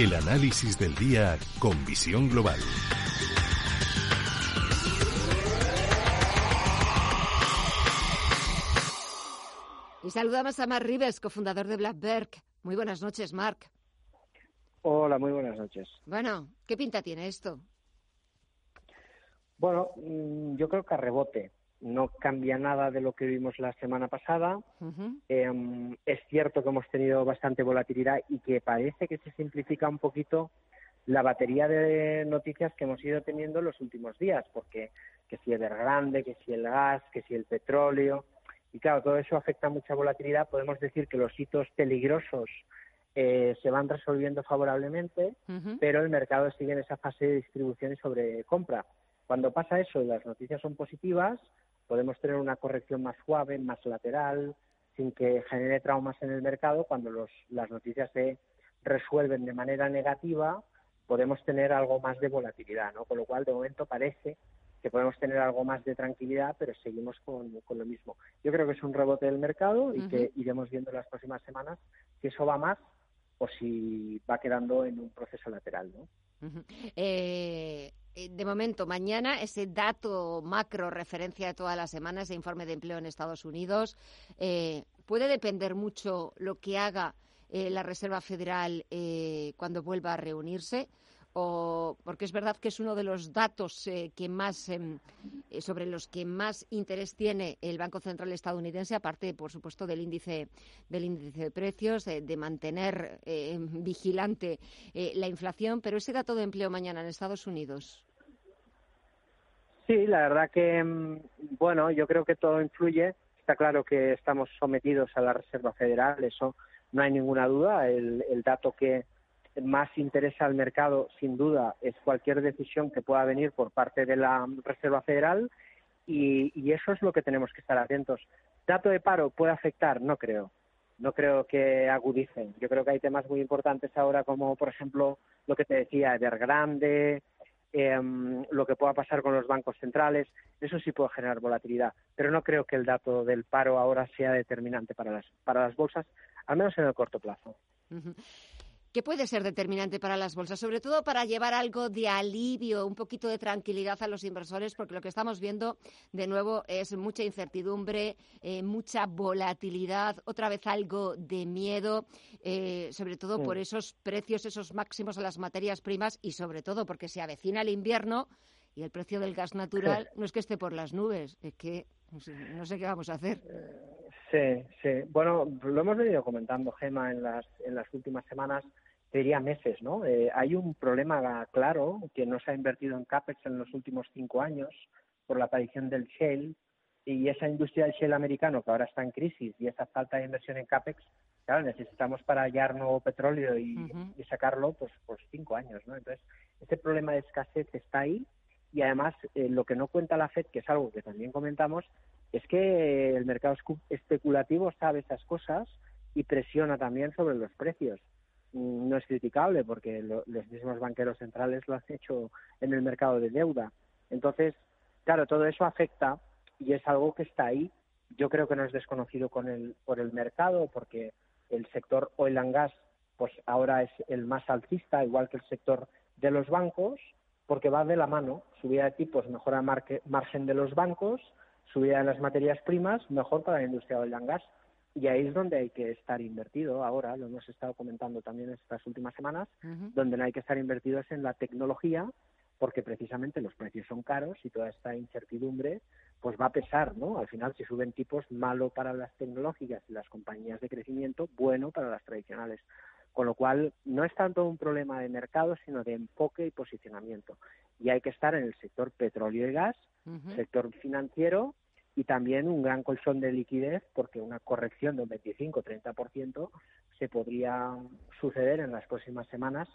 El análisis del día con visión global. Y saludamos a Mark Rives, cofundador de Blackberg. Muy buenas noches, Mark. Hola, muy buenas noches. Bueno, ¿qué pinta tiene esto? Bueno, mm, yo creo que a rebote. No cambia nada de lo que vimos la semana pasada. eh, es cierto que hemos tenido bastante volatilidad y que parece que se simplifica un poquito la batería de noticias que hemos ido teniendo en los últimos días, porque que si el grande, que si el gas, que si el petróleo, y claro, todo eso afecta mucha volatilidad. Podemos decir que los hitos peligrosos eh, se van resolviendo favorablemente, pero el mercado sigue en esa fase de distribución y sobre compra. Cuando pasa eso y las noticias son positivas, podemos tener una corrección más suave, más lateral, sin que genere traumas en el mercado. Cuando los, las noticias se resuelven de manera negativa, podemos tener algo más de volatilidad, ¿no? Con lo cual, de momento parece que podemos tener algo más de tranquilidad, pero seguimos con, con lo mismo. Yo creo que es un rebote del mercado y que iremos viendo en las próximas semanas si eso va más o si va quedando en un proceso lateral, ¿no? Eh, de momento, mañana ese dato macro referencia de toda la semana, ese informe de empleo en Estados Unidos, eh, puede depender mucho lo que haga eh, la Reserva Federal eh, cuando vuelva a reunirse. O, porque es verdad que es uno de los datos eh, que más em, eh, sobre los que más interés tiene el Banco Central estadounidense, aparte, por supuesto, del índice del índice de precios, de, mantener eh, vigilante eh, la inflación. Pero ese dato de empleo mañana en Estados Unidos. Sí, la verdad que, mm, bueno, yo creo que todo influye. Está claro que estamos sometidos a la Reserva Federal, eso no hay ninguna duda. El, el dato que más interesa al mercado, sin duda, es cualquier decisión que pueda venir por parte de la Reserva Federal y, y eso es lo que tenemos que estar atentos. ¿Dato de paro puede afectar? No creo. No creo que agudicen. Yo creo que hay temas muy importantes ahora como, por ejemplo, lo que te decía, Evergrande, eh, lo que pueda pasar con los bancos centrales, eso sí puede generar volatilidad, pero no creo que el dato del paro ahora sea determinante para las, para las bolsas, al menos en el corto plazo. ¿Qué puede ser determinante para las bolsas? Sobre todo para llevar algo de alivio, un poquito de tranquilidad a los inversores, porque lo que estamos viendo de nuevo es mucha incertidumbre, eh, mucha volatilidad, otra vez algo de miedo, eh, sobre todo Sí. por esos precios, esos máximos a las materias primas y sobre todo porque se avecina el invierno y el precio del gas natural no es que esté por las nubes, es que no sé, no sé qué vamos a hacer. Sí, sí. Bueno, lo hemos venido comentando, Gema, en las, en las últimas semanas, te diría meses, ¿no? Eh, hay un problema claro que no se ha invertido en CAPEX en los últimos cinco años por la aparición del shale y esa industria del shale americano que ahora está en crisis y esa falta de inversión en CAPEX, claro, necesitamos para hallar nuevo petróleo y, sacarlo pues por cinco años, ¿no? Entonces, ese problema de escasez está ahí y además eh, lo que no cuenta la FED, que es algo que también comentamos, es que el mercado especulativo sabe esas cosas y presiona también sobre los precios. Mm, No es criticable porque lo- los mismos banqueros centrales lo han hecho en el mercado de deuda. Entonces, claro, todo eso afecta y es algo que está ahí. Yo creo que no es desconocido con el, por el mercado porque el sector oil and gas pues ahora es el más alcista, igual que el sector de los bancos, porque va de la mano. Subida de tipos mejora margen de los bancos, subida de las materias primas, mejor para la industria del gas. Y ahí es donde hay que estar invertido ahora, lo hemos estado comentando también estas últimas semanas, donde no hay que estar invertidos en la tecnología, porque precisamente los precios son caros y toda esta incertidumbre pues va a pesar, ¿no? Al final, si suben tipos, malo para las tecnológicas y las compañías de crecimiento, bueno para las tradicionales. Con lo cual, no es tanto un problema de mercado, sino de enfoque y posicionamiento. Y hay que estar en el sector petróleo y gas, sector financiero y también un gran colchón de liquidez porque una corrección de un 25-30% se podría suceder en las próximas semanas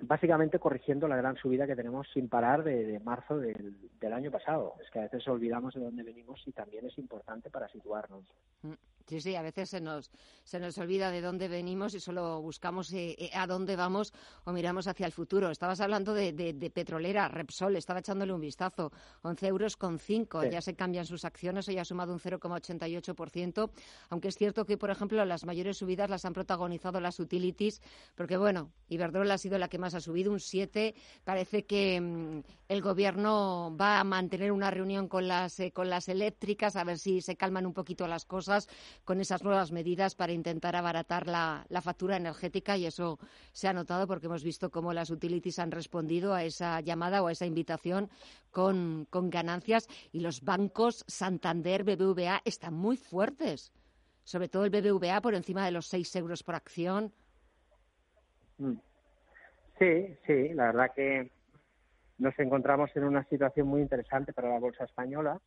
básicamente corrigiendo la gran subida que tenemos sin parar de, marzo del, año pasado. Es que a veces olvidamos de dónde venimos y también es importante para situarnos. Mm, sí, sí, a veces se nos, se nos olvida de dónde venimos y solo buscamos eh, eh, a dónde vamos o miramos hacia el futuro. Estabas hablando de, petrolera, Repsol, estaba echándole un vistazo, 11 euros con 5, ya se cambian sus acciones, hoy ha sumado un 0,88%, aunque es cierto que, por ejemplo, las mayores subidas las han protagonizado las utilities, porque, bueno, Iberdrola ha sido la que más ha subido, un 7. Parece que mm, el Gobierno va a mantener una reunión con las, eh, con las eléctricas a ver si se calman un poquito las cosas con esas nuevas medidas para intentar abaratar la, la factura energética y eso se ha notado porque hemos visto cómo las utilities han respondido a esa llamada o a esa invitación con, con ganancias y los bancos Santander, BBVA están muy fuertes sobre todo el BBVA por encima de los 6 euros por acción. Mm. Sí, sí, la verdad que nos encontramos en una situación muy interesante para la bolsa española.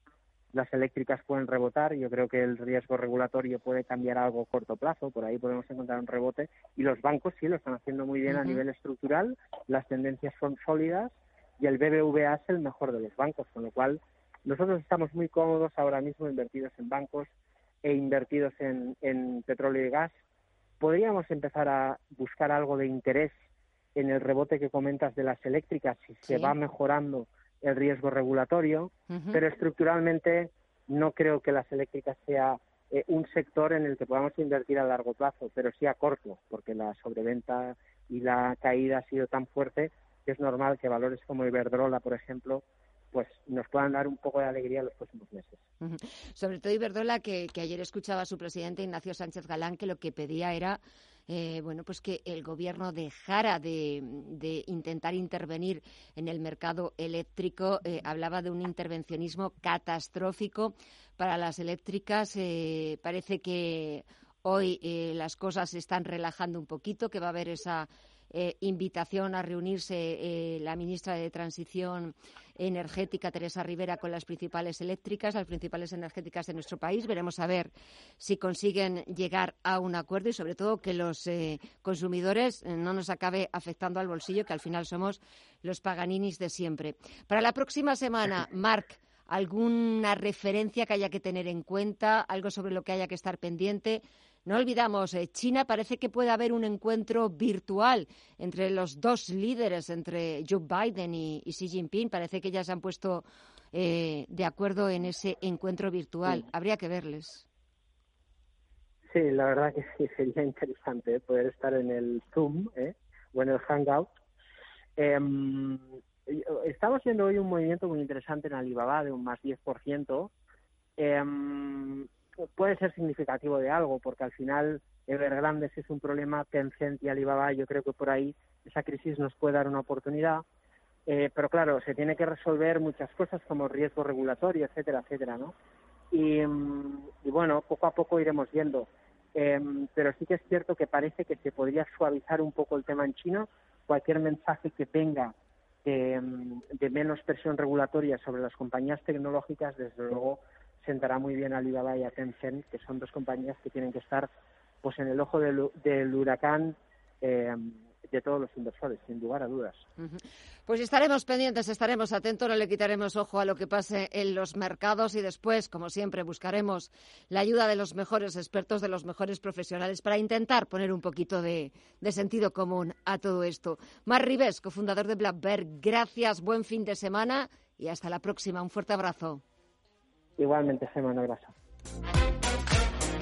Las eléctricas pueden rebotar, yo creo que el riesgo regulatorio puede cambiar algo a corto plazo, por ahí podemos encontrar un rebote y los bancos sí lo están haciendo muy bien a nivel estructural, las tendencias son sólidas y el BBVA es el mejor de los bancos, con lo cual nosotros estamos muy cómodos ahora mismo invertidos en bancos e invertidos en, en petróleo y gas. Podríamos empezar a buscar algo de interés en el rebote que comentas de las eléctricas, si se va mejorando el riesgo regulatorio, pero estructuralmente no creo que las eléctricas sea eh, un sector en el que podamos invertir a largo plazo, pero sí a corto, porque la sobreventa y la caída ha sido tan fuerte que es normal que valores como Iberdrola, por ejemplo, pues nos puedan dar un poco de alegría en los próximos meses. Sobre todo Iberdrola, que, que ayer escuchaba a su presidente Ignacio Sánchez Galán, que lo que pedía era eh, bueno, pues que el gobierno dejara de, intentar intervenir en el mercado eléctrico. Eh, hablaba de un intervencionismo catastrófico para las eléctricas. Eh, parece que hoy las cosas se están relajando un poquito, que va a haber esa invitación a reunirse la ministra de Transición energética, Teresa Rivera, con las principales eléctricas, las principales energéticas de nuestro país. Veremos a ver si consiguen llegar a un acuerdo y, sobre todo, que los eh, consumidores eh, no nos acabe afectando al bolsillo, que al final somos los paganinis de siempre. Para la próxima semana, Marc, ¿alguna referencia que haya que tener en cuenta? ¿Algo sobre lo que haya que estar pendiente? No olvidamos, eh, China parece que puede haber un encuentro virtual entre los dos líderes, entre Joe Biden y, Xi Jinping. Parece que ya se han puesto eh, de acuerdo en ese encuentro virtual. Habría que verles. Sí, la verdad que sí, sería interesante ¿eh? poder estar en el Zoom o en el Hangout. Em, estamos viendo hoy un movimiento muy interesante en Alibaba de un más 10% puede ser significativo de algo, porque al final Evergrande es un problema, Tencent y Alibaba, yo creo que por ahí esa crisis nos puede dar una oportunidad. Eh, pero claro, se tiene que resolver muchas cosas como riesgo regulatorio, etcétera, etcétera, ¿no? Y, mm, bueno, poco a poco iremos viendo. Em, pero sí que es cierto que parece que se podría suavizar un poco el tema en China. Cualquier mensaje que venga de, mm, de menos presión regulatoria sobre las compañías tecnológicas, desde luego, sentará muy bien a Alibaba y a Tencent, que son dos compañías que tienen que estar pues en el ojo del, huracán eh, de todos los inversores, sin lugar a dudas. Pues estaremos pendientes, estaremos atentos, no le quitaremos ojo a lo que pase en los mercados y después, como siempre, buscaremos la ayuda de los mejores expertos, de los mejores profesionales para intentar poner un poquito de, sentido común a todo esto. Mar Ribes, cofundador de Black gracias, buen fin de semana y hasta la próxima. Un fuerte abrazo. Igualmente, Semana Grasa.